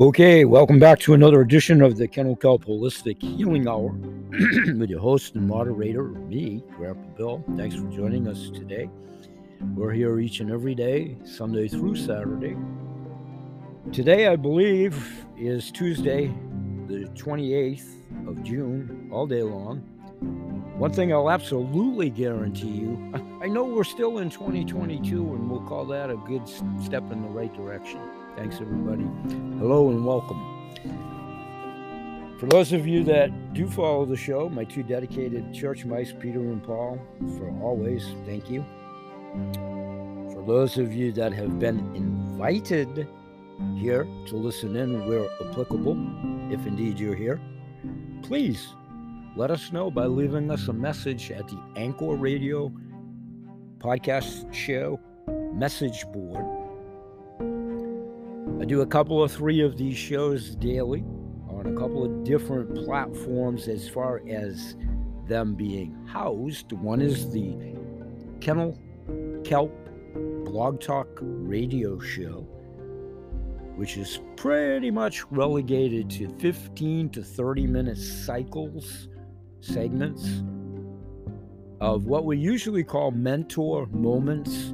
Okay, welcome back to another edition of the Kennel Kelp Holistic Healing Hour with your host and moderator, me, Grandpa Bill. Thanks for joining us today. We're here each and every day, Sunday through Saturday. Today, I believe, is Tuesday, the 28th of June, all day long. One thing I'll absolutely guarantee you I know we're still in 2022, and we'll call that a good step in the right direction. Thanks, everybody. Hello and welcome. For those of you that do follow the show, my two dedicated church mice, Peter and Paul, for always, thank you. For those of you that have been invited here to listen in where applicable, if indeed you're here, please let us know by leaving us a message at the Anchor Radio podcast show message board I do a couple of three of these shows daily on a couple of different platforms as far as them being housed. One is the Kennel Kelp Blog Talk radio show, which is pretty much relegated to 15 to 30 minute cycles, segments of what we usually call mentor moments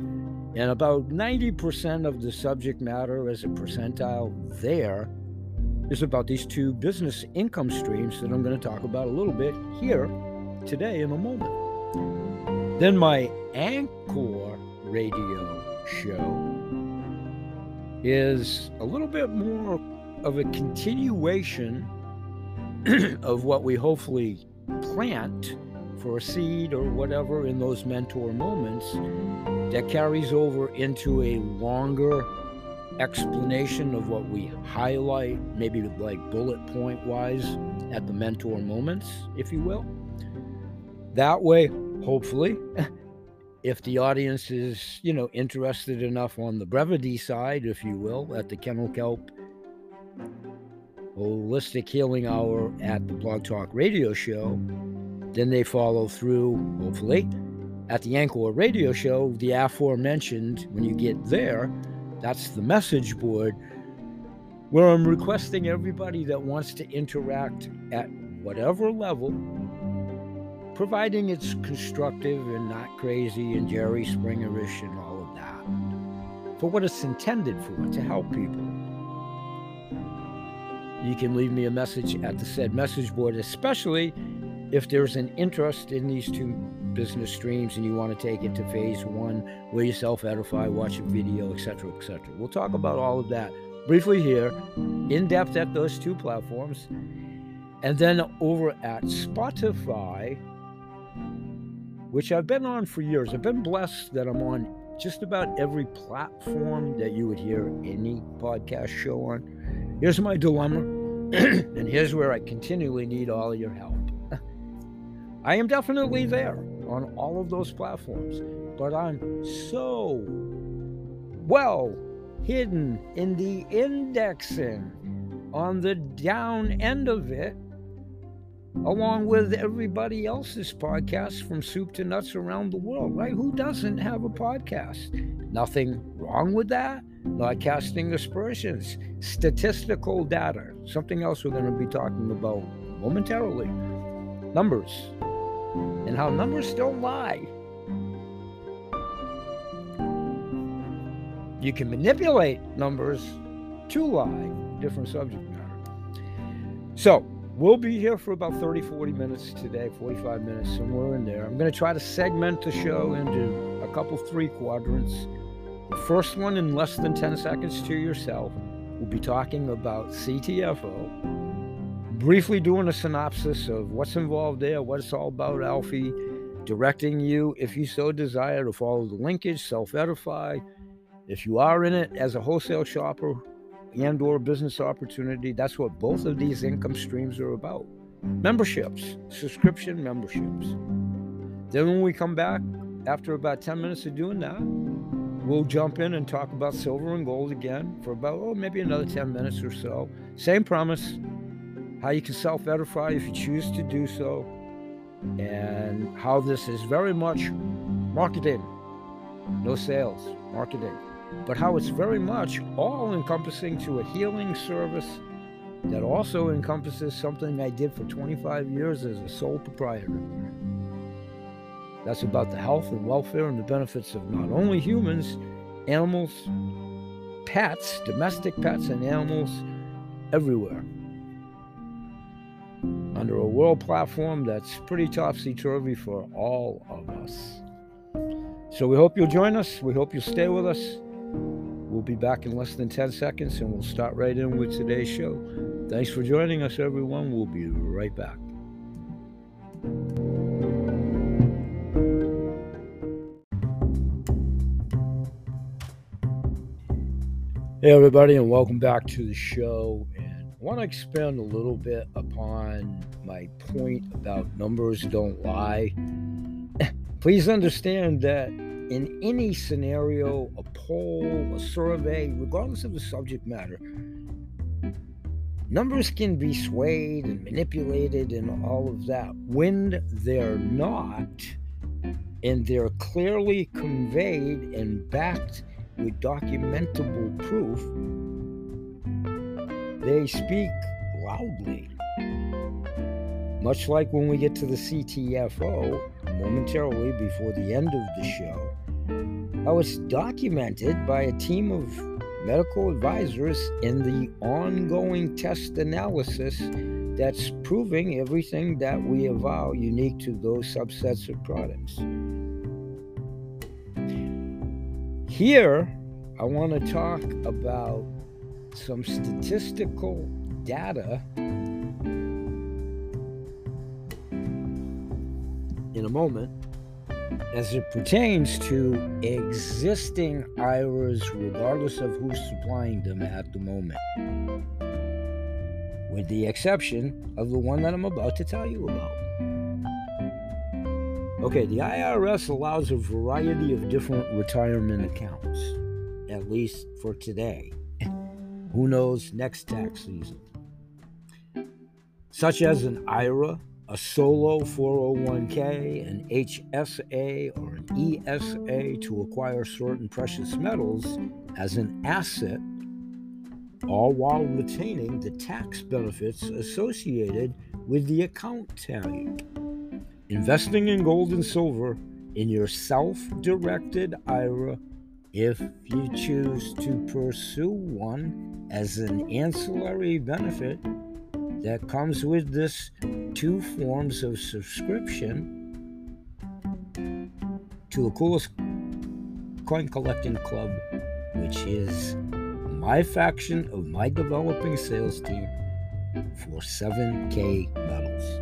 and about 90% of the subject matter as a percentile there is about these two business income streams that I'm going to talk about a little bit here today in a moment. Then my Anchor radio show is a little bit more of a continuation of what we hopefully plant for a seed or whatever in those mentor moments that carries over into a longer explanation of what we highlight, maybe like bullet point wise at the mentor moments, if you will. That way, hopefully, if the audience is, you know, interested enough on the brevity side, if you will, at the Kennel Kelp Holistic Healing Hour at the Blog Talk Radio Show, then they follow through, hopefully, at the Anchor radio show, the aforementioned, when you get there, that's the message board where I'm requesting everybody that wants to interact at whatever level, providing it's constructive and not crazy and Jerry Springerish and all of that, for what it's intended for, to help people. You can leave me a message at the said message board, especially if there's an interest in these two business streams and you want to take it to phase one where you self edify, watch a video, etc., etc. We'll talk about all of that briefly here, in depth at those two platforms. And then over at Spotify, which I've been on for years, I've been blessed that I'm on just about every platform that you would hear any podcast show on. Here's my dilemma, and here's where I continually need all of your help. I am definitely there on all of those platforms, but I'm so well hidden in the indexing on the down end of it, along with everybody else's podcasts from soup to nuts around the world, right? Who doesn't have a podcast? Nothing wrong with that. Not casting aspersions, statistical data, something else we're going to be talking about momentarily. Numbers, and how numbers don't lie. You can manipulate numbers to lie, different subject matter. So, we'll be here for about 30, 40 minutes today, 45 minutes, somewhere in there. I'm going to try to segment the show into a couple, three quadrants. The first one, in less than 10 seconds to yourself, we'll be talking about CTFO briefly doing a synopsis of what's involved there, what it's all about, Alfie, directing you, if you so desire, to follow the linkage, self-edify. If you are in it as a wholesale shopper and or business opportunity, that's what both of these income streams are about. Memberships, subscription memberships. Then when we come back, after about 10 minutes of doing that, we'll jump in and talk about silver and gold again for about, oh, maybe another 10 minutes or so. Same promise, how you can self edify if you choose to do so, and how this is very much marketing, no sales, marketing. but how it's very much all encompassing to a healing service that also encompasses something I did for 25 years as a sole proprietor. That's about the health and welfare and the benefits of not only humans, animals, pets, domestic pets, and animals everywhere. Under a world platform that's pretty topsy turvy for all of us. So we hope you'll join us. We hope you'll stay with us. We'll be back in less than 10 seconds and we'll start right in with today's show. Thanks for joining us, everyone. We'll be right back. Hey, everybody, and welcome back to the show. And I want to expand a little bit upon my point about numbers don't lie. Please understand that in any scenario, a poll, a survey, regardless of the subject matter, numbers can be swayed and manipulated and all of that. When they're not, and they're clearly conveyed and backed with documentable proof, they speak loudly. Much like when we get to the CTFO momentarily before the end of the show, how it's documented by a team of medical advisors in the ongoing test analysis that's proving everything that we avow unique to those subsets of products. Here, I want to talk about some statistical data in a moment as it pertains to existing IRAs, regardless of who's supplying them at the moment, with the exception of the one that I'm about to tell you about. Okay, the IRS allows a variety of different retirement accounts, at least for today. Who knows next tax season? Such as an IRA, a solo 401k, an HSA, or an ESA to acquire certain precious metals as an asset, all while retaining the tax benefits associated with the account value. Investing in gold and silver in your self directed IRA if you choose to pursue one as an ancillary benefit that comes with this two forms of subscription to the coolest coin collecting club, which is my faction of my developing sales team for 7K metals.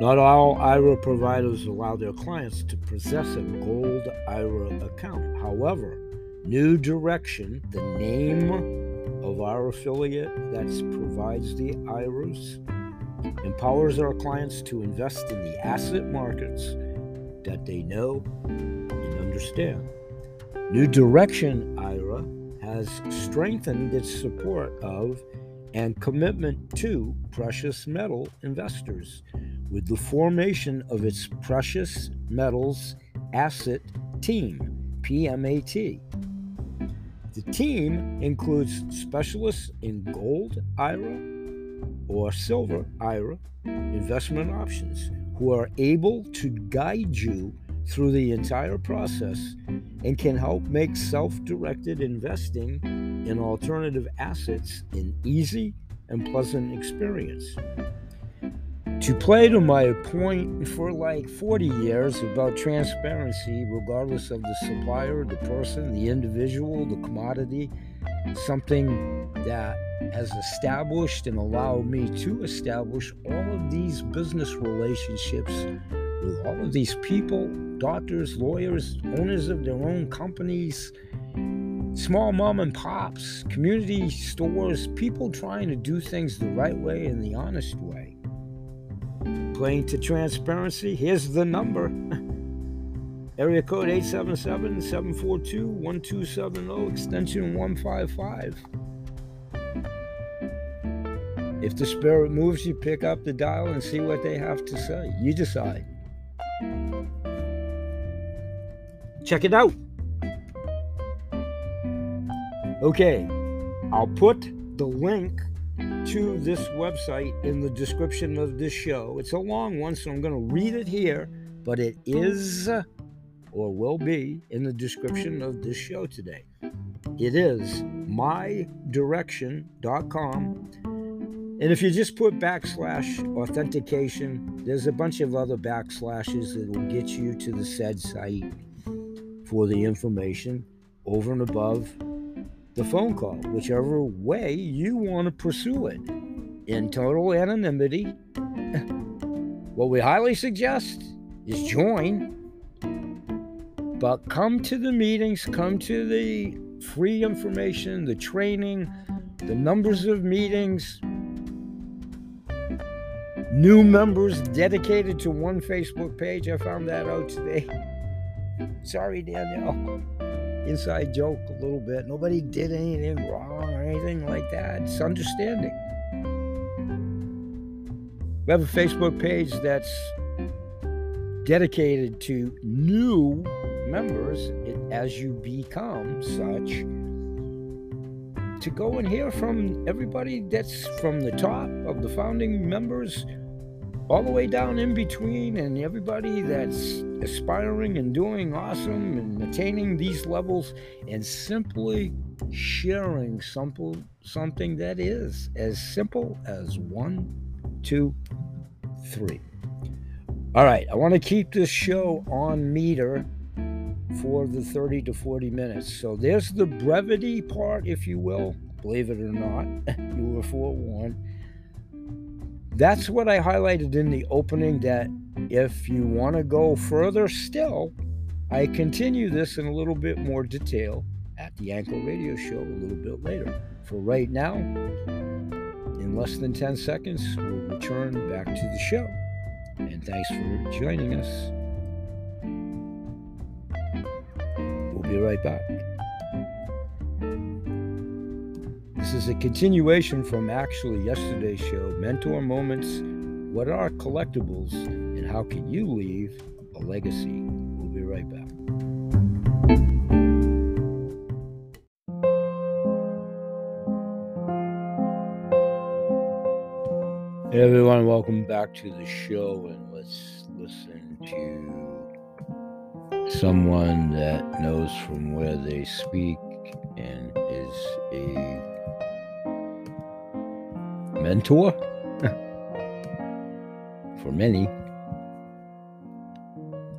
Not all IRA providers allow their clients to possess a gold IRA account. However, New Direction, the name of our affiliate that provides the IRAs, empowers our clients to invest in the asset markets that they know and understand. New Direction IRA has strengthened its support of and commitment to precious metal investors with the formation of its Precious Metals Asset Team, PMAT the team includes specialists in gold IRA or silver IRA investment options who are able to guide you through the entire process and can help make self directed investing in alternative assets an easy and pleasant experience to play to my point for like 40 years about transparency, regardless of the supplier, the person, the individual, the commodity, something that has established and allowed me to establish all of these business relationships with all of these people doctors, lawyers, owners of their own companies, small mom and pops, community stores, people trying to do things the right way and the honest way. Playing to transparency, here's the number. Area code 877 742 1270, extension 155. If the spirit moves you, pick up the dial and see what they have to say. You decide. check it out. Okay, I'll put the link to this website in the description of this show. It's a long one, so I'm going to read it here, but it is or will be in the description of this show today. It is mydirection.com. And if you just put backslash authentication, there's a bunch of other backslashes that will get you to the said site for the information over and above the phone call, whichever way you want to pursue it in total anonymity. what we highly suggest is join, but come to the meetings, come to the free information, the training, the numbers of meetings, new members dedicated to one Facebook page. I found that out today. Sorry, Danielle inside joke a little bit. Nobody did anything wrong or anything like that. It's understanding. We have a Facebook page that's dedicated to new members as you become such to go and hear from everybody that's from the top of the founding members all the way down in between, and everybody that's aspiring and doing awesome and attaining these levels, and simply sharing simple, something that is as simple as one, two, three. All right, I want to keep this show on meter for the 30 to 40 minutes. So there's the brevity part, if you will. Believe it or not, you were forewarned that's what I highlighted in the opening that if you want to go further still, I continue this in a little bit more detail at the Anchor Radio Show a little bit later. For right now, in less than 10 seconds, we'll return back to the show. And thanks for joining us. We'll be right back. This is a continuation from actually yesterday's show Mentor Moments What are collectibles and how can you leave a legacy? We'll be right back. Hey everyone, welcome back to the show and let's listen to someone that knows from where they speak and is a mentor for many.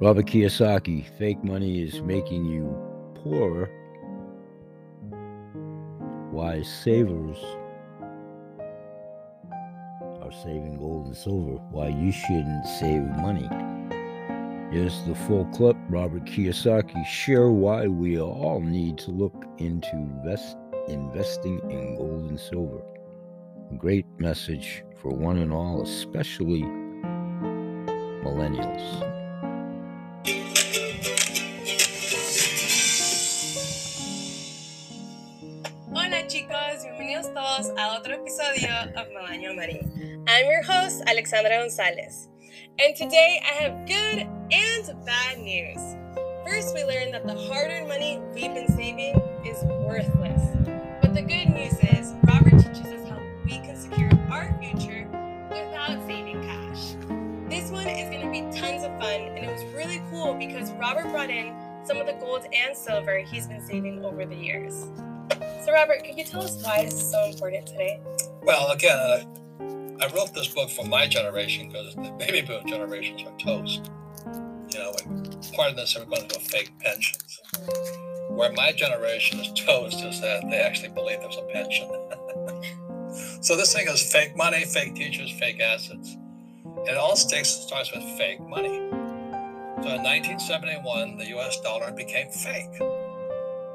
Robert Kiyosaki, fake money is making you poorer. Wise savers are saving gold and silver. Why you shouldn't save money. Here's the full clip. Robert Kiyosaki share why we all need to look into invest, investing in gold and silver great message for one and all, especially millennials. Hola chicos, bienvenidos todos a otro episodio of Millennial Money. I'm your host, Alexandra Gonzalez. And today I have good and bad news. First, we learned that the hard earned money we've been saving is worthless. Be tons of fun, and it was really cool because Robert brought in some of the gold and silver he's been saving over the years. So, Robert, could you tell us why this is so important today? Well, again, uh, I wrote this book for my generation because the baby boom generations are toast. You know, part of this, to go fake pensions. Where my generation is toast is that they actually believe there's a pension. So this thing is fake money, fake teachers, fake assets. It all stakes starts with fake money. So in 1971, the U.S. dollar became fake.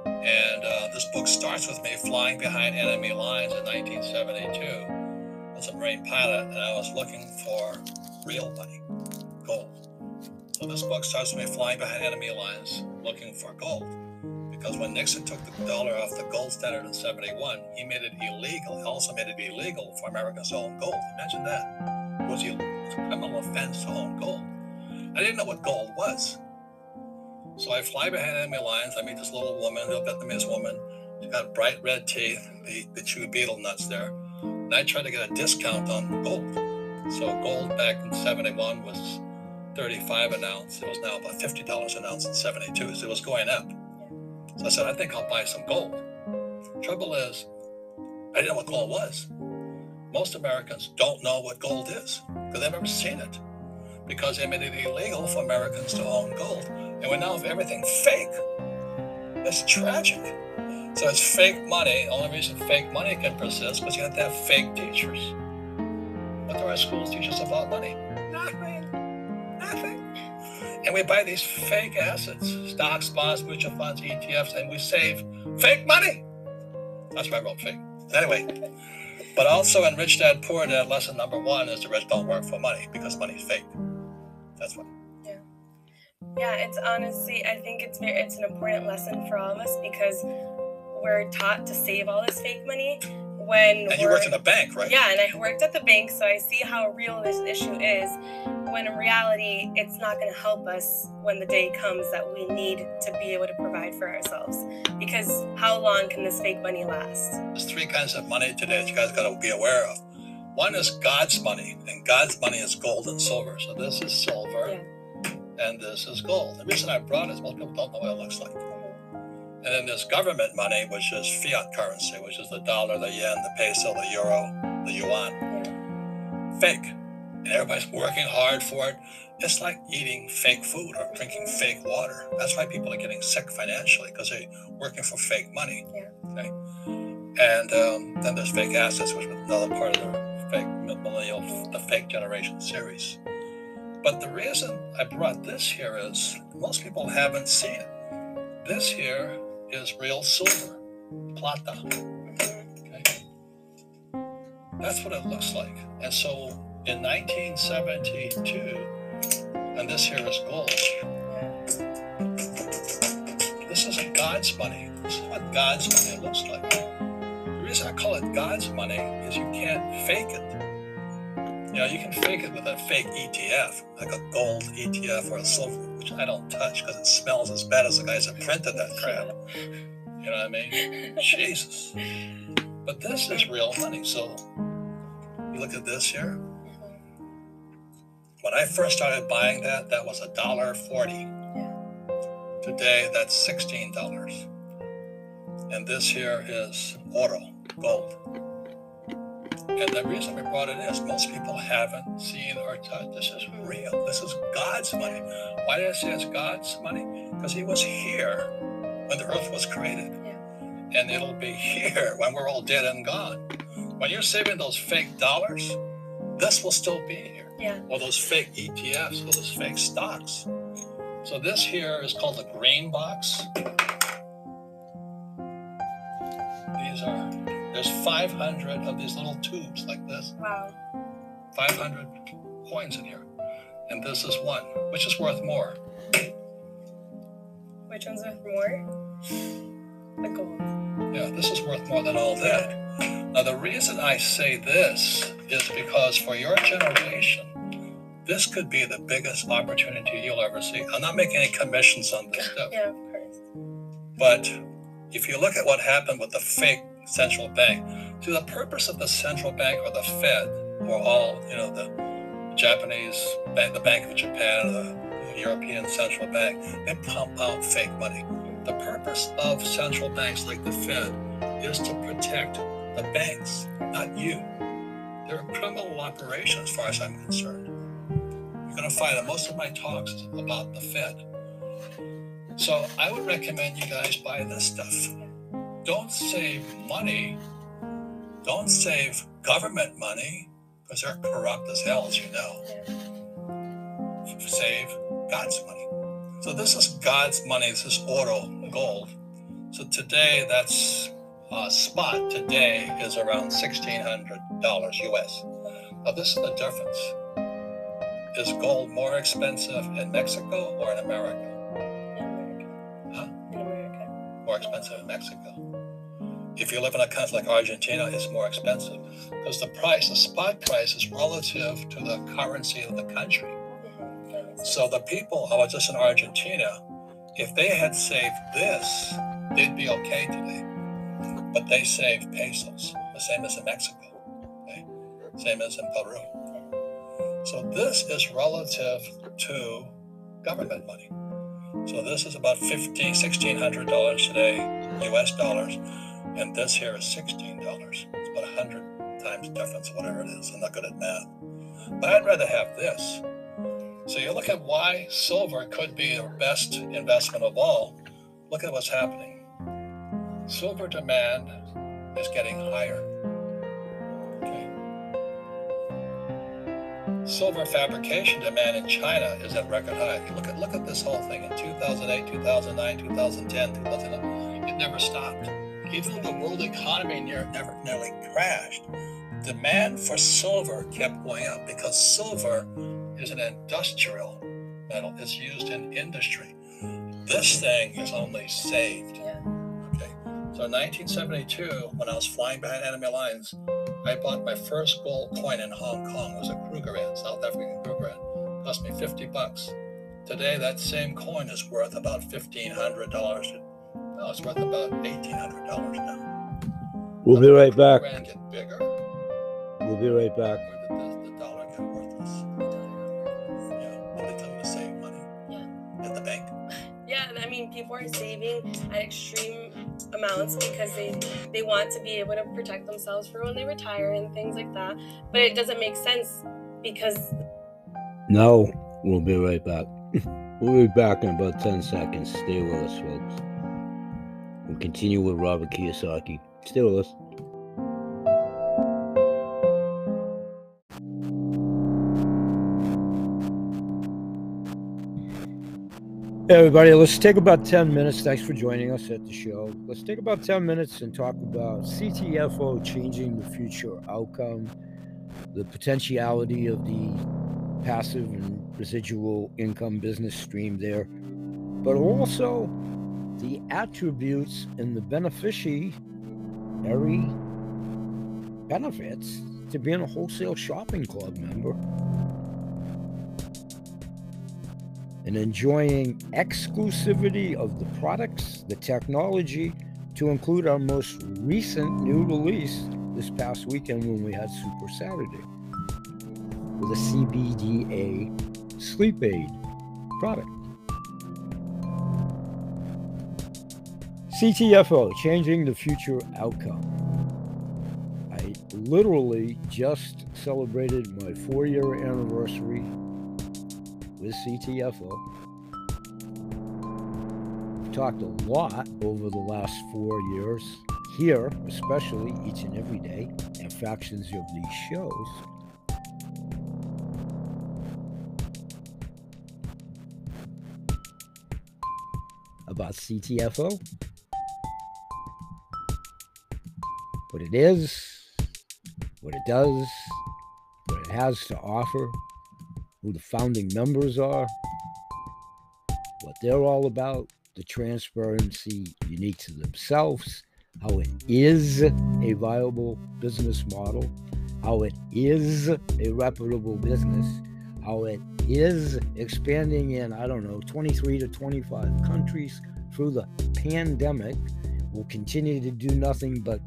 And uh, this book starts with me flying behind enemy lines in 1972 as a Marine pilot, and I was looking for real money, gold. So this book starts with me flying behind enemy lines looking for gold because when Nixon took the dollar off the gold standard in 71, he made it illegal. He also made it illegal for Americans to own gold. Imagine that. Was, a criminal offense to own gold. I didn't know what gold was. So I fly behind enemy lines. I meet this little woman, a Vietnamese woman. She's got bright red teeth. They, they chew betel nuts there. And I try to get a discount on gold. So gold back in 71 was 35 an ounce. It was now about $50 an ounce in 72. So it was going up. So I said, I think I'll buy some gold. Trouble is, I didn't know what gold was. Most Americans don't know what gold is because they've never seen it. Because they made it illegal for Americans to own gold. And we now have everything fake. It's tragic. So it's fake money. The only reason fake money can persist because you have to have fake teachers. What do our schools teach us about money? Nothing. Nothing. And we buy these fake assets, stocks, bonds, mutual funds, ETFs, and we save fake money. That's why I wrote fake. Anyway, but also in Rich Dad Poor Dad, lesson number one is the rich don't work for money because money's fake. That's what. Yeah. Yeah, it's honestly, I think it's it's an important lesson for all of us because we're taught to save all this fake money when And you worked in a bank, right? Yeah, and I worked at the bank, so I see how real this issue is. When in reality, it's not going to help us when the day comes that we need to be able to provide for ourselves. Because how long can this fake money last? There's three kinds of money today that you guys got to be aware of. One is God's money, and God's money is gold and silver. So this is silver, Yeah. and this is gold. The reason I brought it is most people don't know what it looks like. And then there's government money, which is fiat currency, which is the dollar, the yen, the peso, the euro, the yuan. Fake. And everybody's working hard for it. It's like eating fake food or drinking fake water. That's why people are getting sick financially because they're working for fake money. Yeah. Okay. And um, then there's fake assets, which was another part of the fake millennial, the fake generation series. But the reason I brought this here is most people haven't seen it. This here is real silver, plata. Okay. That's what it looks like. And so in 1972, and this here is gold. This is God's money. This is what God's money looks like. The reason I call it God's money is you can't fake it. You know, you can fake it with a fake ETF, like a gold ETF or a silver, which I don't touch because it smells as bad as the guys that printed that crap. You know what I mean? Jesus. But this is real money. So you look at this here. When I first started buying that, that was a dollar forty. Today, that's sixteen dollars. And this here is oro, gold. And the reason we brought it is most people haven't seen or touched. This is real. This is God's money. Why did I say it's God's money? Because He was here when the earth was created. Yeah. And it'll be here when we're all dead and gone. When you're saving those fake dollars, this will still be here Yeah. or those fake ETFs, or those fake stocks. So this here is called the green box. These are there's 500 of these little tubes like this, Wow. 500 coins in here, and this is one, which is worth more. Which one's worth more? The gold. Yeah, this is worth more than all that. Now the reason I say this is because for your generation, this could be the biggest opportunity you'll ever see. I'm not making any commissions on this stuff. Yeah, of course. But if you look at what happened with the fake central bank, see the purpose of the central bank or the Fed or all, you know, the Japanese bank, the Bank of Japan, the European Central Bank, they pump out fake money. The purpose of central banks like the Fed is to protect the banks, not you. They're a criminal operation as far as I'm concerned. You're going to find that most of my talks about the Fed. So I would recommend you guys buy this stuff. Don't save money. Don't save government money because they're corrupt as hell, as you know. Save God's money. So this is God's money. This is oro, gold. So today, that's uh, spot today is around sixteen hundred dollars US. Now this is the difference. Is gold more expensive in Mexico or in America? In America. Huh? In America. more expensive in Mexico. If you live in a country like Argentina, it's more expensive because the price, the spot price, is relative to the currency of the country. So the people, I was just in Argentina, If they had saved this, they'd be okay today. But they saved pesos, the same as in Mexico, okay? same as in Peru. So this is relative to government money. So this is about fifteen, sixteen hundred dollars today, US dollars, and this here is sixteen dollars. It's about a hundred times difference, whatever it is. I'm not good at math. But I'd rather have this. So you look at why silver could be the best investment of all. Look at what's happening. Silver demand is getting higher. Okay. silver fabrication demand in China is at record high. Look at look at this whole thing in 2008, 2009, 2010, 2011. It never stopped. Even though the world economy near, never nearly crashed, demand for silver kept going up because silver is an industrial metal. It's used in industry. This thing is only saved. Okay. So in 1972, when I was flying behind enemy lines, I bought my first gold coin in Hong Kong. It was a Krugerrand, South African Krugerrand. Cost me 50 bucks. Today, that same coin is worth about $1,500. No, it's worth about $1,800 now. We'll be right back. Get bigger, we'll be right back. Or did the, the dollar get worthless? Yeah, and they tell you to save money. Yeah. At the bank. Yeah, I mean, people are saving at extreme amounts because they they want to be able to protect themselves for when they retire and things like that. But it doesn't make sense because No, we'll be right back. we'll be back in about 10 seconds. Stay with us, folks. We'll continue with Robert Kiyosaki. Stay with us. Hey everybody, let's take about 10 minutes. Thanks for joining us at the show. Let's take about 10 minutes and talk about CTFO changing the future outcome, the potentiality of the passive and residual income business stream there, but also the attributes and the beneficiary benefits to being a wholesale shopping club member and enjoying exclusivity of the products, the technology, to include our most recent new release this past weekend when we had Super Saturday with a CBDA sleep aid product. CTFO, changing the future outcome. I literally just celebrated my four year anniversary with CTFO. We've talked a lot over the last four years, here, especially each and every day, and fractions of these shows. About CTFO, what it is, what it does, what it has to offer, who the founding members are, what they're all about, the transparency unique to themselves, how it is a viable business model, how it is a reputable business, how it is expanding in, I don't know, 23 to 25 countries through the pandemic, will continue to do nothing but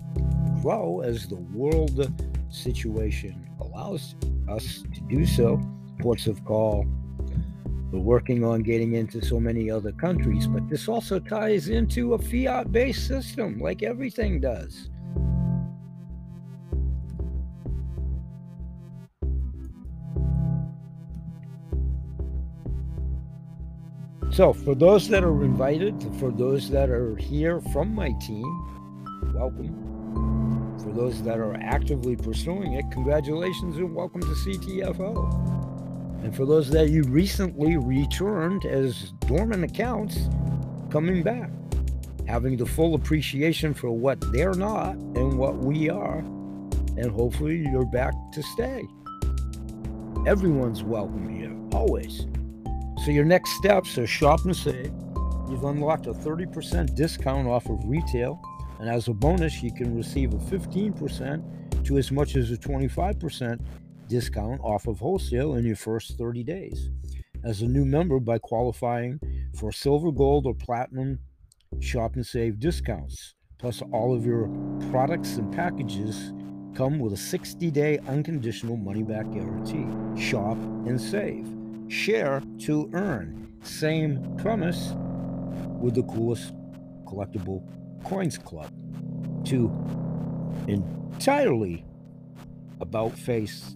grow as the world situation allows us to do so ports of call. We're working on getting into so many other countries, but this also ties into a fiat based system, like everything does. So, for those that are invited, for those that are here from my team, welcome. For those that are actively pursuing it, congratulations and welcome to CTFO. And for those that you recently returned as dormant accounts, coming back, having the full appreciation for what they're not and what we are, and hopefully you're back to stay. Everyone's welcome here, always. So your next steps are shop and save. You've unlocked a 30% discount off of retail, and as a bonus, you can receive a 15% to as much as a 25% discount off of wholesale in your first 30 days. as a new member by qualifying for silver, gold, or platinum shop and save discounts. Plus, all of your products and packages come with a 60 day unconditional money back guarantee. Shop and save. Share to earn. Same premise with the coolest collectible coins club. To entirely about face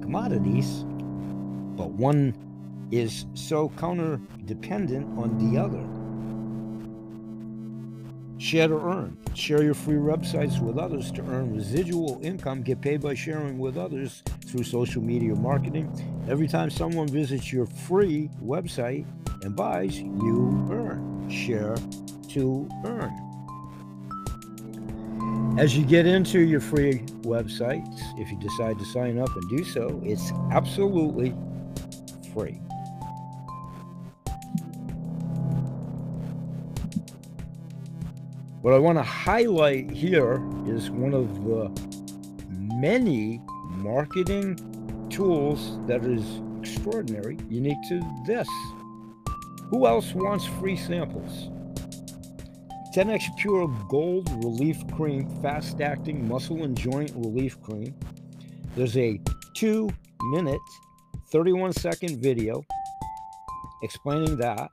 commodities, but one is so counter dependent on the other. Share to earn. Share your free websites with others to earn residual income. Get paid by sharing with others through social media marketing. Every time someone visits your free website and buys, you earn. Share to earn. As you get into your free websites, if you decide to sign up and do so, it's absolutely free. What I want to highlight here is one of the many marketing tools that is extraordinary, unique to this. Who else wants free samples? 10x Pure Gold Relief Cream, fast acting muscle and joint relief cream. There's a two minute, 31 second video explaining that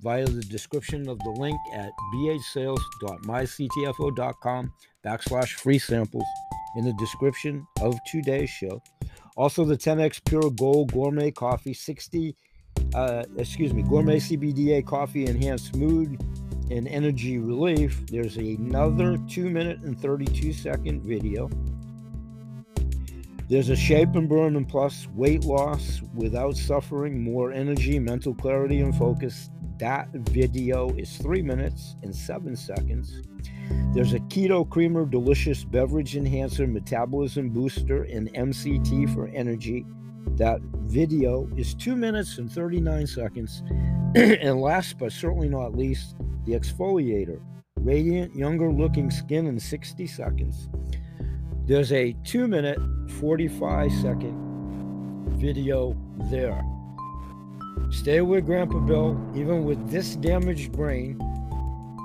via the description of the link at bhsales.myctfo.com backslash free samples in the description of today's show. Also, the 10x Pure Gold Gourmet Coffee 60, uh, excuse me, Gourmet CBDA Coffee Enhanced Mood and Energy Relief. There's another 2 minute and 32 second video. There's a Shape and Burn and Plus weight loss without suffering, more energy, mental clarity, and focus that video is three minutes and seven seconds. There's a Keto Creamer Delicious Beverage Enhancer Metabolism Booster and MCT for Energy. That video is two minutes and 39 seconds. and last but certainly not least, the exfoliator Radiant Younger Looking Skin in 60 seconds. There's a two minute, 45 second video there. Stay with Grandpa Bill, even with this damaged brain.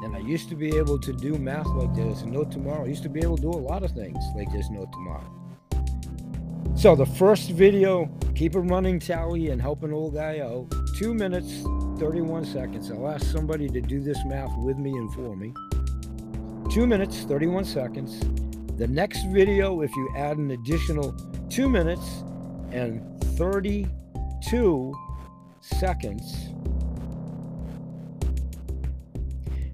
And I used to be able to do math like there's no tomorrow. I used to be able to do a lot of things like there's no tomorrow. So the first video, keep a running tally and help an old guy out. Two minutes, 31 seconds. I'll ask somebody to do this math with me and for me. Two minutes, 31 seconds. The next video, if you add an additional two minutes and 32 seconds.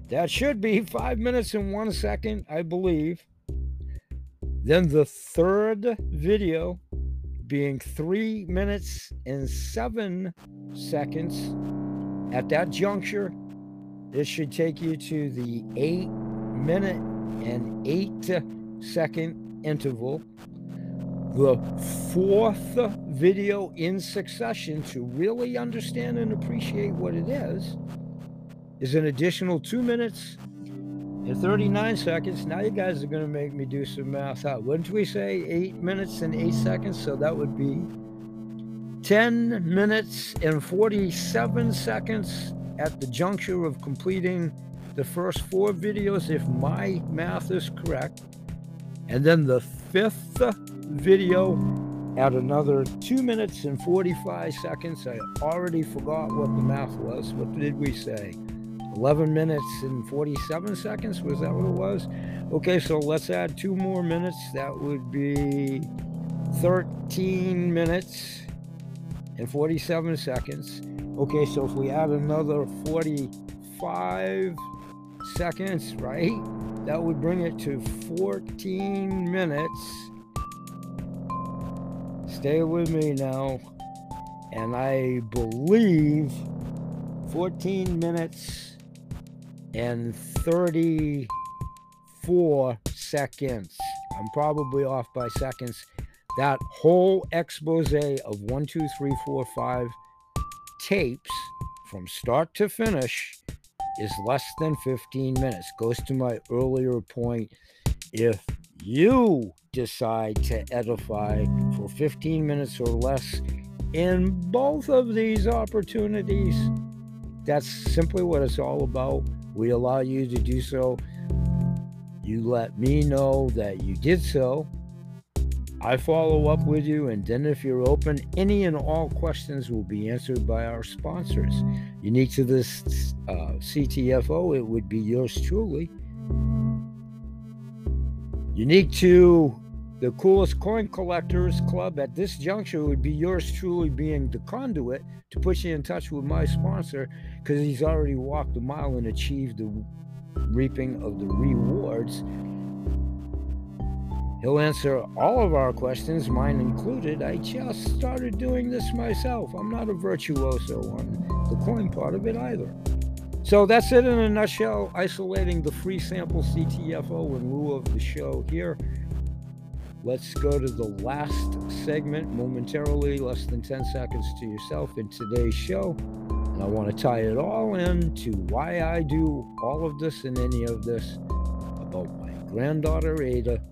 That should be five minutes and one second, I believe. Then the third video being three minutes and seven seconds. At that juncture, this should take you to the eight minute and eight second interval the fourth video in succession to really understand and appreciate what it is is an additional two minutes and 39 seconds. Now you guys are going to make me do some math out. Wouldn't we say eight minutes and eight seconds? So that would be 10 minutes and 47 seconds at the juncture of completing the first four videos, if my math is correct. And then the fifth video at another two minutes and 45 seconds. I already forgot what the math was. What did we say? 11 minutes and 47 seconds? Was that what it was? Okay, so let's add two more minutes. That would be 13 minutes and 47 seconds. Okay, so if we add another 45 seconds, right? That would bring it to 14 minutes Stay with me now. And I believe 14 minutes and 34 seconds. I'm probably off by seconds. That whole expose of one, two, three, four, five tapes from start to finish is less than 15 minutes. Goes to my earlier point. If you decide to edify for 15 minutes or less In both of these opportunities, that's simply what it's all about. We allow you to do so. You let me know that you did so. I follow up with you, and then if you're open, any and all questions will be answered by our sponsors. Unique to this uh, CTFO, it would be yours truly. Unique to the coolest coin collectors club at this juncture would be yours truly being the conduit to put you in touch with my sponsor because he's already walked a mile and achieved the reaping of the rewards He'll answer all of our questions, mine included. I just started doing this myself. I'm not a virtuoso on the coin part of it either. So that's it in a nutshell, isolating the free sample CTFO in lieu of the show here. Let's go to the last segment momentarily, less than 10 seconds to yourself in today's show. And I want to tie it all in to why I do all of this and any of this about my granddaughter Ada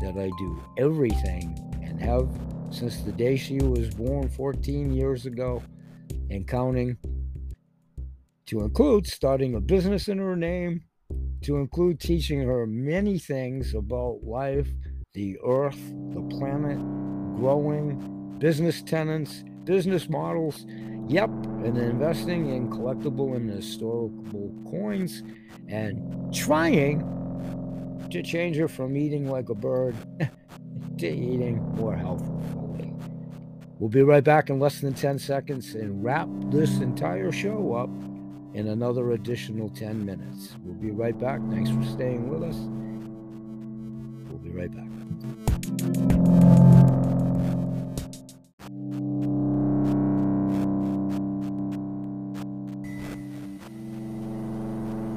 that I do everything and have since the day she was born 14 years ago and counting, to include starting a business in her name, to include teaching her many things about life, the earth, the planet, growing, business tenants, business models, yep, and investing in collectible and historical coins, and trying to change her from eating like a bird to eating more healthfully. We'll be right back in less than 10 seconds and wrap this entire show up in another additional 10 minutes. We'll be right back. Thanks for staying with us. We'll be right back.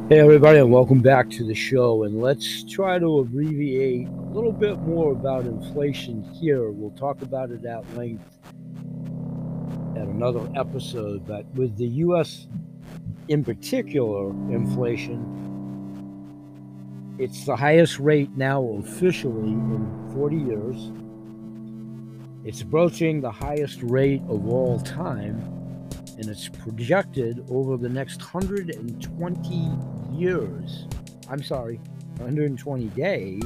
Hey, everybody, and welcome back to the show. And let's try to abbreviate a little bit more about inflation here. We'll talk about it at length at another episode. But with the U.S. in particular, inflation, it's the highest rate now officially in 40 years. It's approaching the highest rate of all time and it's projected over the next 120 years, I'm sorry, 120 days,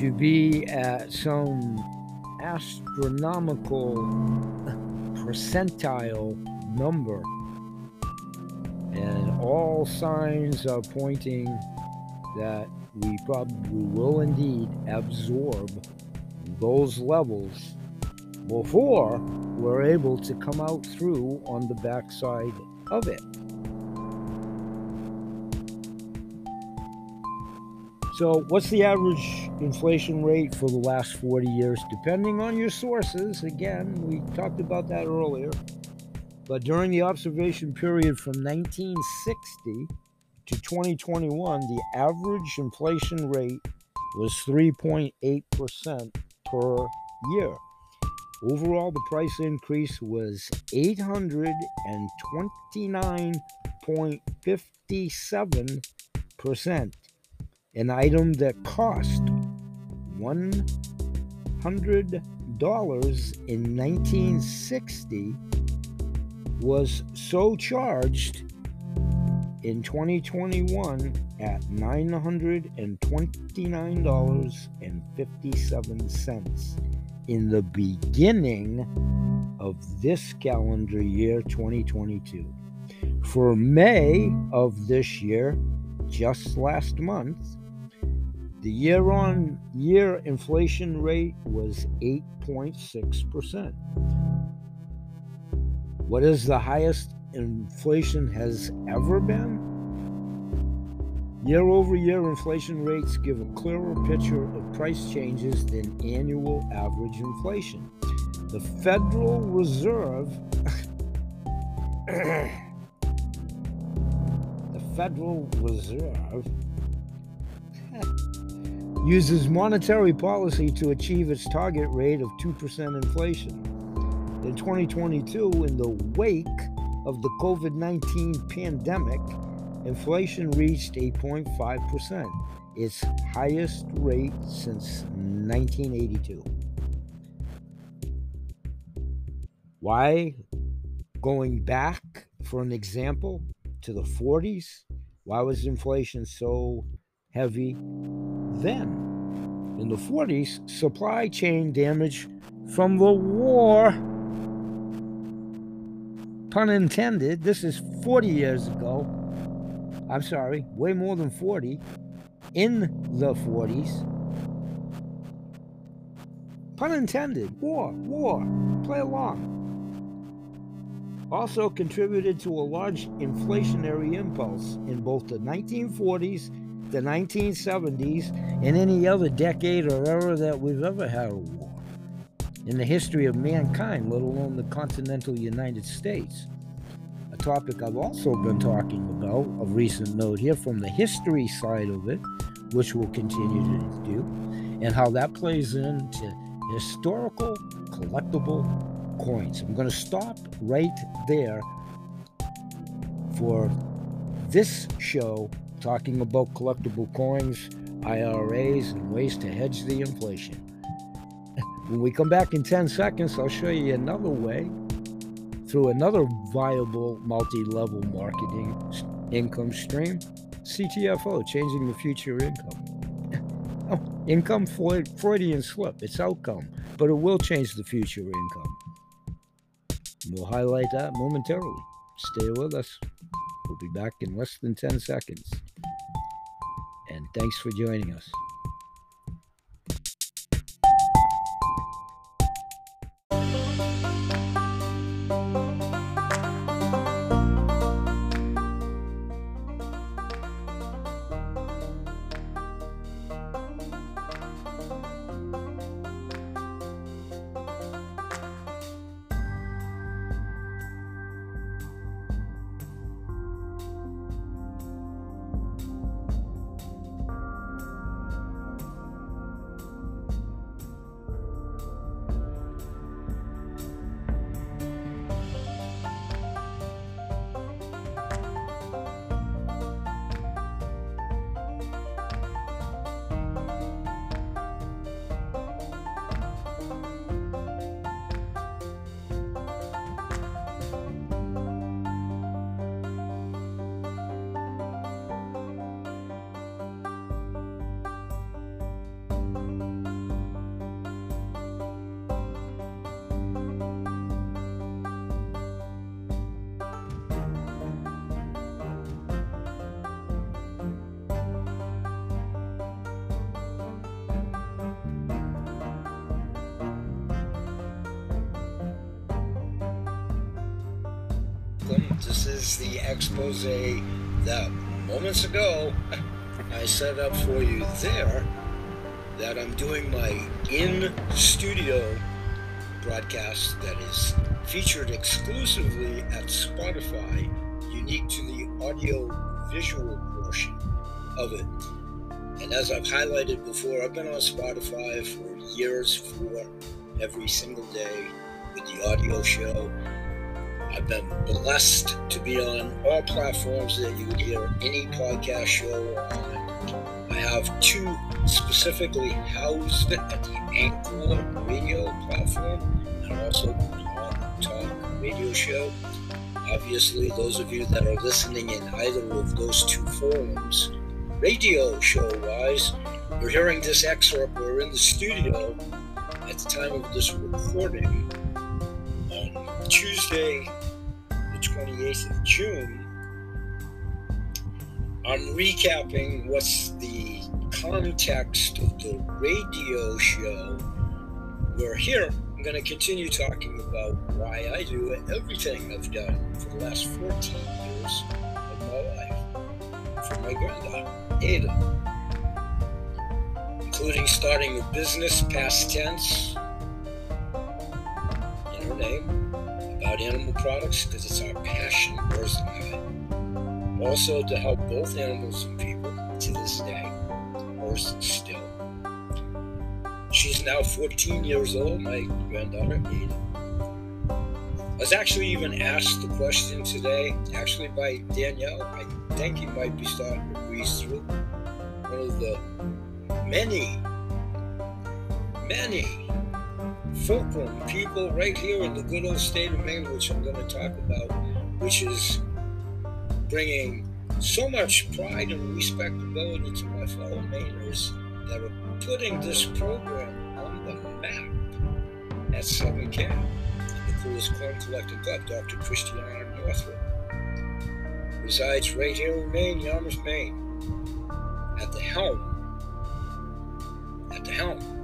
to be at some astronomical percentile number. And all signs are pointing that we probably will indeed absorb those levels before we're able to come out through on the backside of it. So, what's the average inflation rate for the last 40 years? Depending on your sources, again, we talked about that earlier. But during the observation period from 1960 to 2021, the average inflation rate was 3.8% per year. Overall, the price increase was 829.57% an item that cost $100 in 1960 was so charged in 2021 at $929.57 in the beginning of this calendar year 2022. For May of this year, just last month, the year on year inflation rate was 8.6%. What is the highest inflation has ever been? Year over year inflation rates give a clearer picture of price changes than annual average inflation. The Federal Reserve the Federal Reserve uses monetary policy to achieve its target rate of 2% inflation. In 2022, in the wake of the COVID 19 pandemic, inflation reached 8.5%, its highest rate since 1982. Why going back for an example to the 40s? Why was inflation so heavy then? In the 40s, supply chain damage from the war, pun intended, this is 40 years ago. I'm sorry, way more than 40. In the 40s, pun intended, war, war, play along also contributed to a large inflationary impulse in both the 1940s, the 1970s, and any other decade or era that we've ever had a war in the history of mankind, let alone the continental United States. A topic I've also been talking about of recent note here from the history side of it, which we'll continue to do, and how that plays into historical collectible coins. I'm going to stop right there for this show talking about collectible coins, IRAs, and ways to hedge the inflation. When we come back in 10 seconds, I'll show you another way through another viable multi level marketing income stream CTFO, changing the future income. oh, income Freudian slip, it's outcome, but it will change the future income. We'll highlight that momentarily. Stay with us. We'll be back in less than 10 seconds. And thanks for joining us. This is the expose that moments ago I set up for you there that I'm doing my in studio broadcast that is featured exclusively at Spotify, unique to the audio visual portion of it. And as I've highlighted before, I've been on Spotify for years for every single day with the audio show. I've been blessed to be on all platforms that you would hear any podcast show on. I have two specifically housed at the Anchor radio platform and also on Talk radio show. Obviously, those of you that are listening in either of those two forums, radio show wise, you're hearing this excerpt. We're in the studio at the time of this recording on Tuesday, 28th of June, I'm recapping what's the context of the radio show. We're here. I'm going to continue talking about why I do everything I've done for the last 14 years of my life for my granddaughter, Ada, including starting a business, past tense, in her name animal products because it's our passion, and Also, to help both animals and people to this day, hers still. She's now 14 years old, my granddaughter, Ada. I was actually even asked the question today, actually by Danielle. I think he might be starting to breeze through. One of the many, many fulcrum people right here in the good old state of Maine, which I'm going to talk about, which is bringing so much pride and respectability to my fellow Mainers that are putting this program on the map at Southern Cal, the coolest corn collecting club, Dr. Christiane Northrup. Resides right here in Maine, Yarmouth, Maine, at the helm, at the helm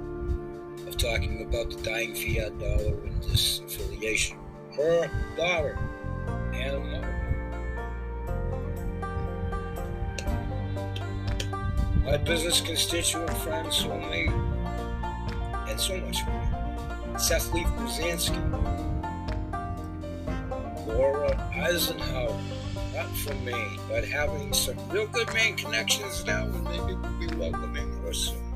talking about the dying fiat dollar and this affiliation. Her daughter, my business constituent friends, so many, and so much more. Seth Leaf Pruzansky, Laura Eisenhower, not from Maine, but having some real good Maine connections now, and maybe we'll be welcoming her soon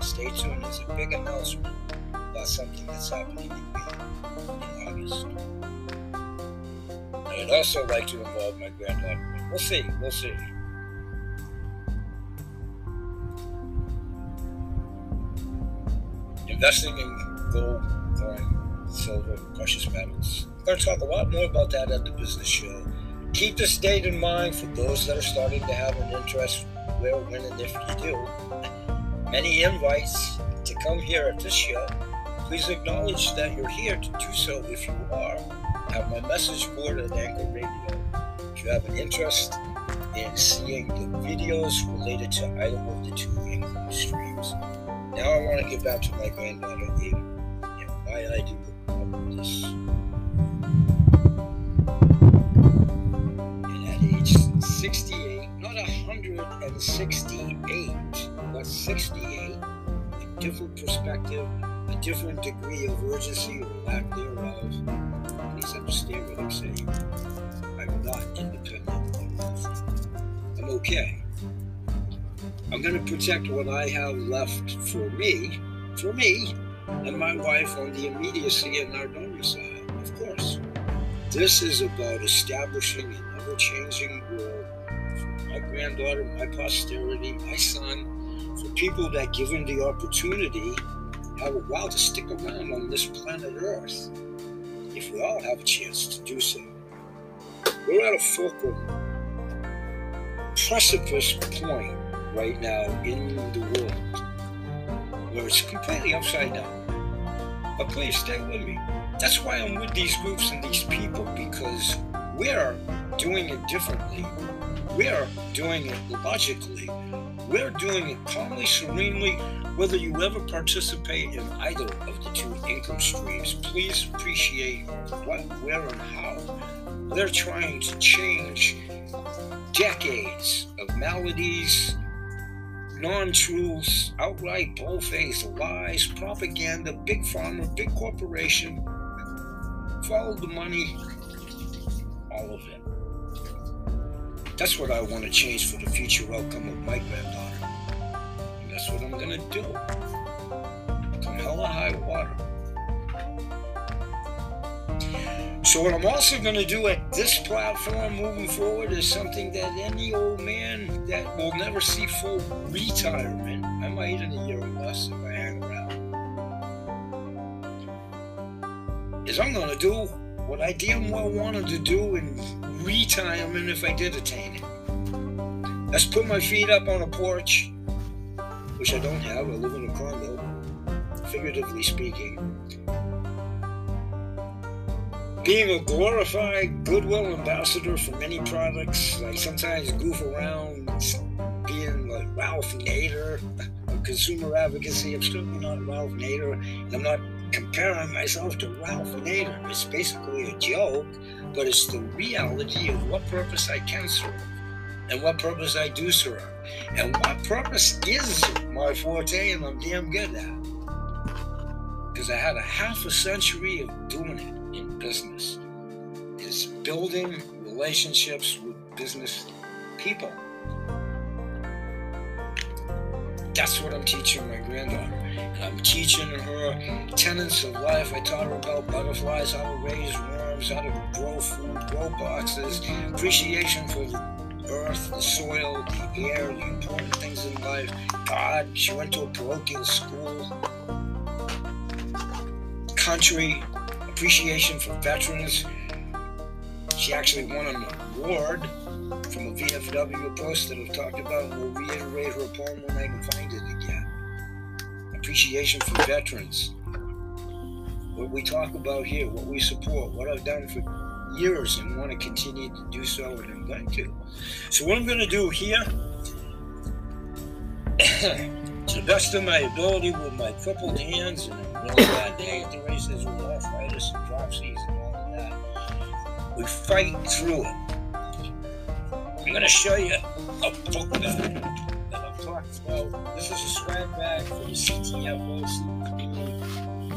Stay tuned, there's a big announcement about something that's happening in Maine in August. I'd also like to involve my granddaughter. We'll see, we'll see. investing in gold, coin, silver, precious metals. I'm going to talk a lot more about that at the business show. Keep this date in mind for those that are starting to have an interest where, when, and if you do. Many invites to come here at this show. Please acknowledge that you're here to do so if you are. Have my message board at Anchor Radio. If you have an interest in seeing the videos related to either of the two income streams, now I want to get back to my granddaughter Ava and why I do this. And at age 68, not 168, but 68, a different perspective, a different degree of urgency or lack thereof. Please understand what I'm saying. I'm not independent. I'm okay. I'm going to protect what I have left for me, for me, and my wife on the immediacy and our donor side, uh, of course. This is about establishing an ever changing world for my granddaughter, my posterity, my son, for people that, given the opportunity, have a while to stick around on this planet Earth, if we all have a chance to do so. We're at a focal precipice point right now in the world where it's completely upside down. But please stay with me. That's why I'm with these groups and these people because we're doing it differently. We're doing it logically. We're doing it calmly, serenely. Whether you ever participate in either of the two income streams, please appreciate what, where, and how they're trying to change decades of maladies, non truths, outright bull-faced lies, propaganda, big pharma, big corporation. Follow the money, all of it. That's what I want to change for the future outcome of my granddaughter. And that's what I'm going to do. Come hell or high water. So, what I'm also going to do at this platform moving forward is something that any old man that will never see full retirement, I might in a year or less if I hang around, is I'm going to do what I damn well wanted to do in retirement if I did attain it. Let's put my feet up on a porch, which I don't have. I live in a condo, figuratively speaking being a glorified goodwill ambassador for many products, I sometimes goof around being like Ralph Nader consumer advocacy. I'm certainly not Ralph Nader, and I'm not comparing myself to Ralph Nader. It's basically a joke, but it's the reality of what purpose I can serve and what purpose I do serve. And what purpose is my forte, and I'm damn good at. Because I had a half a century of doing it in business is building relationships with business people. That's what I'm teaching my granddaughter. And I'm teaching her tenets of life. I taught her about butterflies, how to raise worms, how to grow food, grow boxes, appreciation for the earth, the soil, the air, the important things in life. God, she went to a parochial school country, appreciation for veterans. She actually won an award from a VFW post that I've talked about, we'll reiterate her poem when I can find it again. Appreciation for veterans. What we talk about here, what we support, what I've done for years and want to continue to do so, and I'm going to. So, what I'm going to do here, to the best of my ability, with my crippled hands and a really bad day at the races with arthritis and dropsies and all of that, we fight through it. I'm going to show you a book that, that I've talked about. This is a swag bag for the CTFO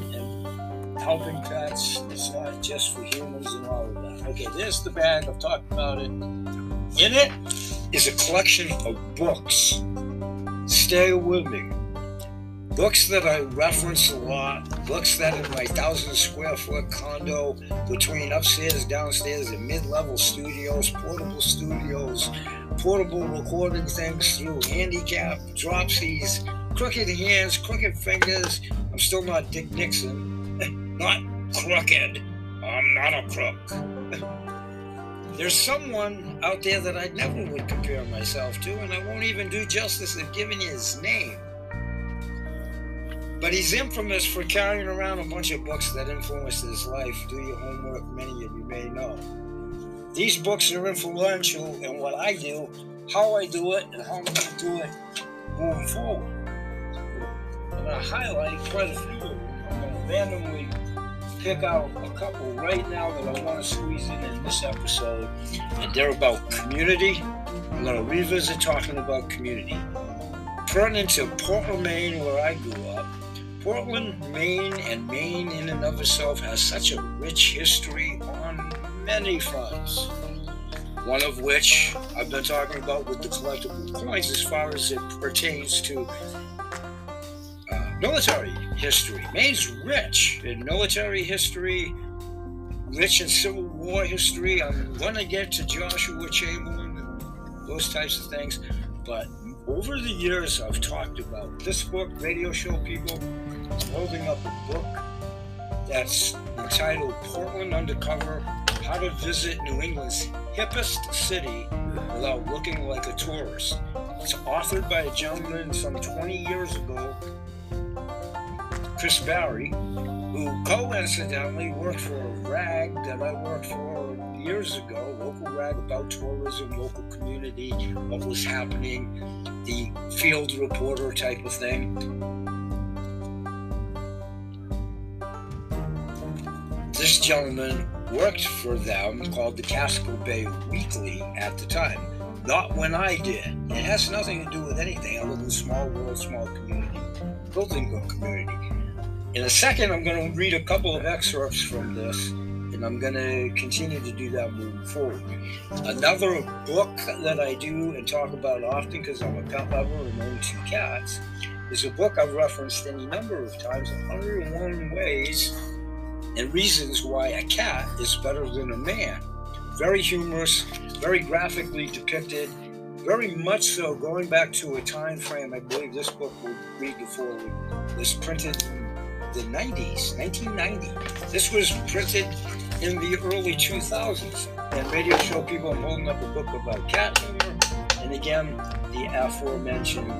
and helping pets. It's not just for humans and all of that. Okay, there's the bag. I've talked about it. In it is a collection of books. Stay with me. Books that I reference a lot, books that in my thousand square foot condo between upstairs, downstairs, and mid level studios, portable studios, portable recording things through handicap, dropsies, crooked hands, crooked fingers. I'm still not Dick Nixon. not crooked. I'm not a crook. There's someone out there that I never would compare myself to, and I won't even do justice of giving his name. But he's infamous for carrying around a bunch of books that influenced his life. Do your homework, many of you may know. These books are influential in what I do, how I do it, and how I'm going to do it moving forward. I'm going to highlight quite a few. I'm going to randomly pick out a couple right now that I want to squeeze in in this episode, and they're about community. I'm going to revisit talking about community. Pertinent to Portland, Maine, where I grew up, Portland, Maine, and Maine in and of itself has such a rich history on many fronts. One of which I've been talking about with the collectible coins as far as it pertains to uh, military history. Maine's rich in military history, rich in Civil War history. I'm going to get to Joshua Chamberlain and those types of things. But over the years, I've talked about this book, Radio Show People, holding up a book that's entitled Portland Undercover How to Visit New England's Hippest City Without Looking Like a Tourist. It's authored by a gentleman some 20 years ago, Chris Barry, who coincidentally worked for rag that I worked for years ago, local rag about tourism, local community, what was happening, the field reporter type of thing. This gentleman worked for them called the Casco Bay Weekly at the time. Not when I did. It has nothing to do with anything other than small world, small community, building a community. In a second, I'm going to read a couple of excerpts from this, and I'm going to continue to do that moving forward. Another book that I do and talk about often because I'm a pet lover and own two cats is a book I've referenced any number of times 101 Ways and Reasons Why a Cat is Better Than a Man. Very humorous, very graphically depicted, very much so going back to a time frame I believe this book will read before it was printed in the 90s, 1990. This was printed in the early 2000s. And radio show people, I'm holding up a book about cat humor. And again, the aforementioned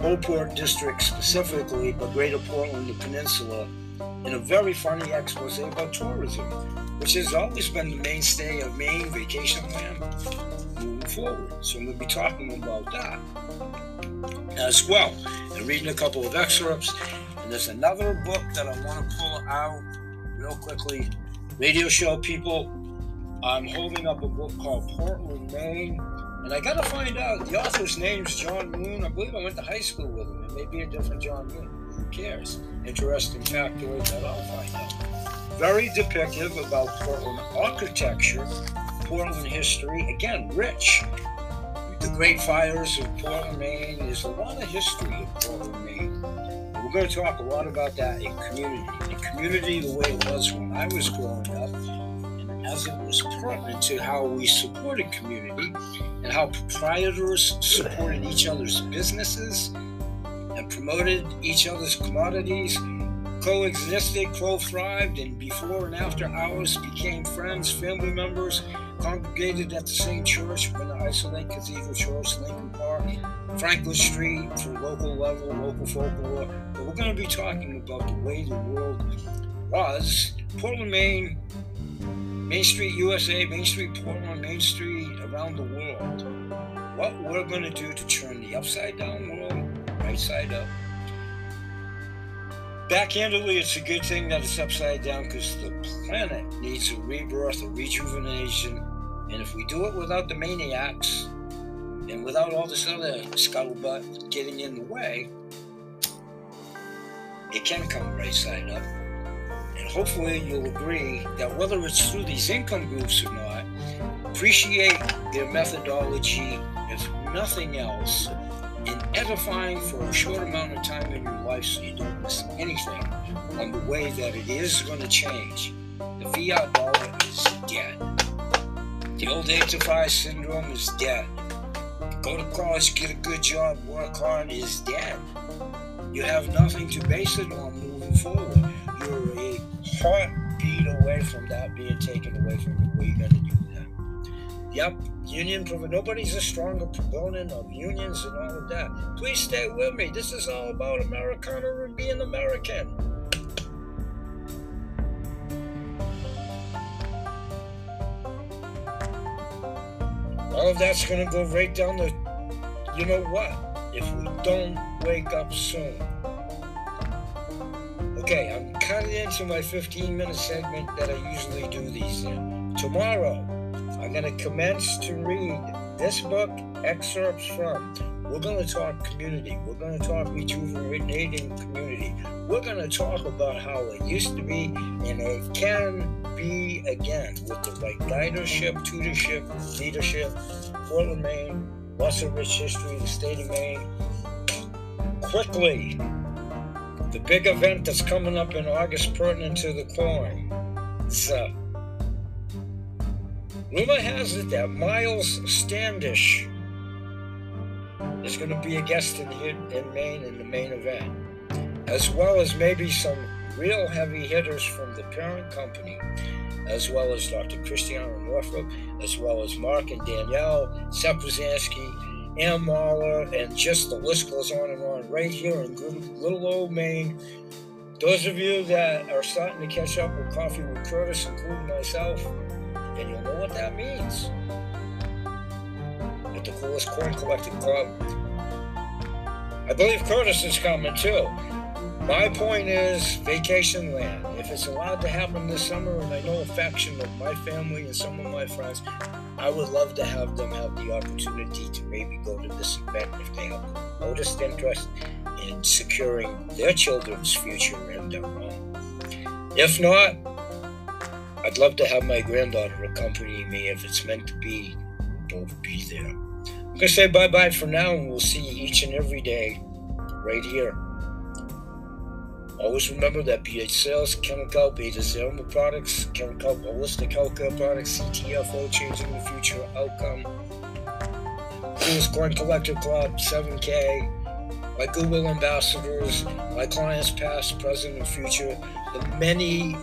Beauport district specifically, but Greater Portland, the peninsula, in a very funny expose about tourism, which has always been the mainstay of Maine vacation land moving forward. So to be talking about that as well and reading a couple of excerpts. And there's another book that I want to pull out real quickly. Radio show people, I'm holding up a book called Portland, Maine. And I got to find out the author's name's John Moon. I believe I went to high school with him. It may be a different John Moon. Who cares? Interesting factoid that I'll find out. Very depictive about Portland architecture, Portland history. Again, rich. The Great Fires of Portland, Maine. There's a lot of history of Portland, Maine. We're going to talk a lot about that in community. In community, the way it was when I was growing up, and as it was pertinent to how we supported community and how proprietors supported each other's businesses and promoted each other's commodities coexisted, co-thrived, and before and after hours became friends, family members, congregated at the same church, Winter Isolate Cathedral Church, Lincoln Park, Franklin Street, for local level, local folklore. But we're going to be talking about the way the world was. Portland, Maine, Main Street, USA, Main Street, Portland, Main Street, around the world. What we're going to do to turn the upside down world right side up. Backhandedly, it's a good thing that it's upside down because the planet needs a rebirth, a rejuvenation. And if we do it without the maniacs and without all this other scuttlebutt getting in the way, it can come right side up. And hopefully, you'll agree that whether it's through these income groups or not, appreciate their methodology, if nothing else, in edifying for a short amount of time in your life so you don't miss anything on the way that it is going to change. The fiat dollar is dead. The old 8 to 5 syndrome is dead. Go to college, get a good job, work hard is dead. You have nothing to base it on moving forward. You're a heartbeat away from that being taken away from you. What are you going to do then? Yep, union, nobody's a stronger proponent of unions and all of that. Please stay with me. This is all about Americana and being American. All of that's going to go right down the, you know what, if we don't wake up soon. Okay, I'm cutting into my 15 minute segment that I usually do these in. Tomorrow, I'm going to commence to read this book, excerpts from. We're going to talk community. We're going to talk rejuvenating community. We're going to talk about how it used to be and it can be again with the right guidership, tutorship, leadership. Portland, Maine, of rich history, the state of Maine. Quickly, the big event that's coming up in August pertinent to the coin. So, uh, rumor has it that Miles Standish is going to be a guest in, in Maine in the main event, as well as maybe some real heavy hitters from the parent company, as well as Dr. Christiane Northrup, as well as Mark and Danielle, Seprzansky, Ann Mahler, and just the list goes on and on right here in little old Maine. Those of you that are starting to catch up with Coffee with Curtis, including myself, then you'll know what that means at the coolest coin collecting club. I believe Curtis is coming too. My point is vacation land. If it's allowed to happen this summer, and I know a faction of my family and some of my friends, I would love to have them have the opportunity to maybe go to this event if they have the modest interest in securing their children's future in their home. If not, I'd love to have my granddaughter accompany me if it's meant to be. Both be there. I'm gonna say bye bye for now, and we'll see you each and every day right here. Always remember that BH Sales, Chemical, Beta Zerma Products, Chemical Holistic Healthcare Products, CTFO, Changing the Future Outcome, Coolest Coin Collector Club, 7K, my Google ambassadors, my clients past, present, and future, the many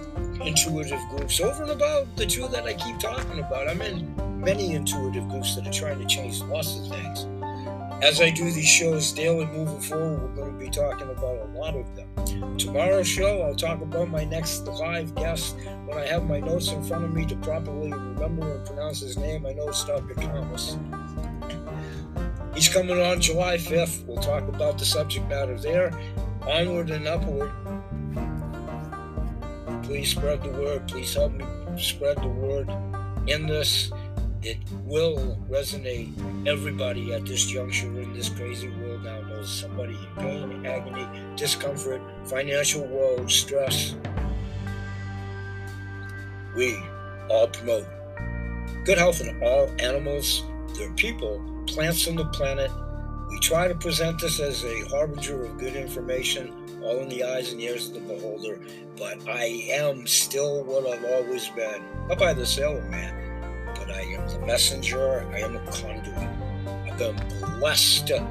intuitive groups over and above the two that I keep talking about. I'm in many intuitive groups that are trying to change lots of things. As I do these shows daily moving forward, we're going to be talking about a lot of them. Tomorrow's show, I'll talk about my next live guest when I have my notes in front of me to properly remember and pronounce his name. I know it's Dr. Thomas. He's coming on July 5th. We'll talk about the subject matter there. Onward and upward. Please spread the word. Please help me spread the word in this it will resonate. Everybody at this juncture in this crazy world now knows somebody in pain, agony, discomfort, financial woe, stress. We all promote good health in all animals, their people, plants on the planet. We try to present this as a harbinger of good information, all in the eyes and ears of the beholder. But I am still what I've always been. Up by the sailor man I am the messenger, I am a conduit. I've been blessed to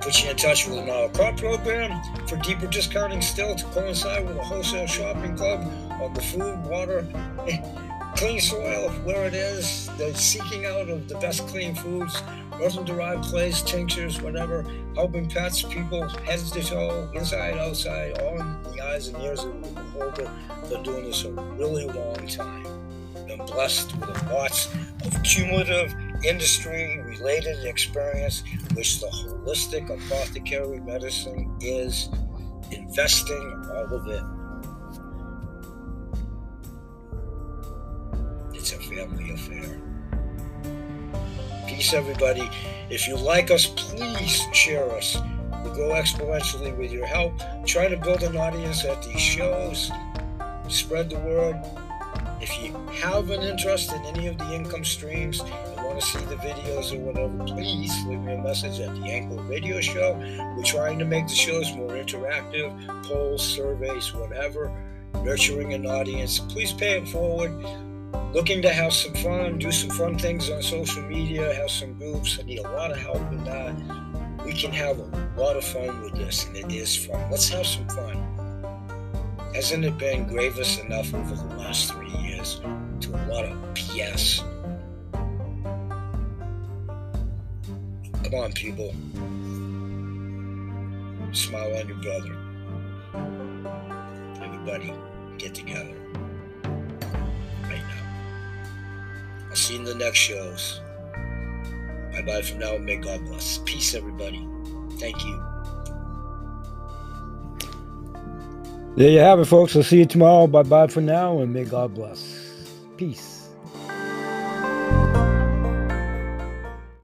put you in touch with an crop program for deeper discounting still to coincide with a wholesale shopping club on the food, water, clean soil where it is, the seeking out of the best clean foods, resin derived clays, tinctures, whatever, helping pets, people, heads to toe, inside, outside, all in the eyes and ears of the beholder. Been doing this a really long time. Blessed with lots of cumulative industry related experience, which the holistic apothecary medicine is investing all of it It's a family affair. Peace, everybody. If you like us, please share us. We grow exponentially with your help. Try to build an audience at these shows. Spread the word. If you have an interest in any of the income streams and want to see the videos or whatever, please leave me a message at the Anchor Radio Show. We're trying to make the shows more interactive, polls, surveys, whatever, nurturing an audience. Please pay it forward looking to have some fun, do some fun things on social media, have some groups. I need a lot of help in that. We can have a lot of fun with this, and it is fun. Let's have some fun. Hasn't it been grievous enough over the last three to a lot of PS? Come on, people. Smile on your brother. Everybody, get together. Right now. I'll see you in the next shows. Bye bye for now. May God bless. Peace, everybody. Thank you. There you have it, folks. I'll see you tomorrow. Bye bye for now, and may God bless. Peace.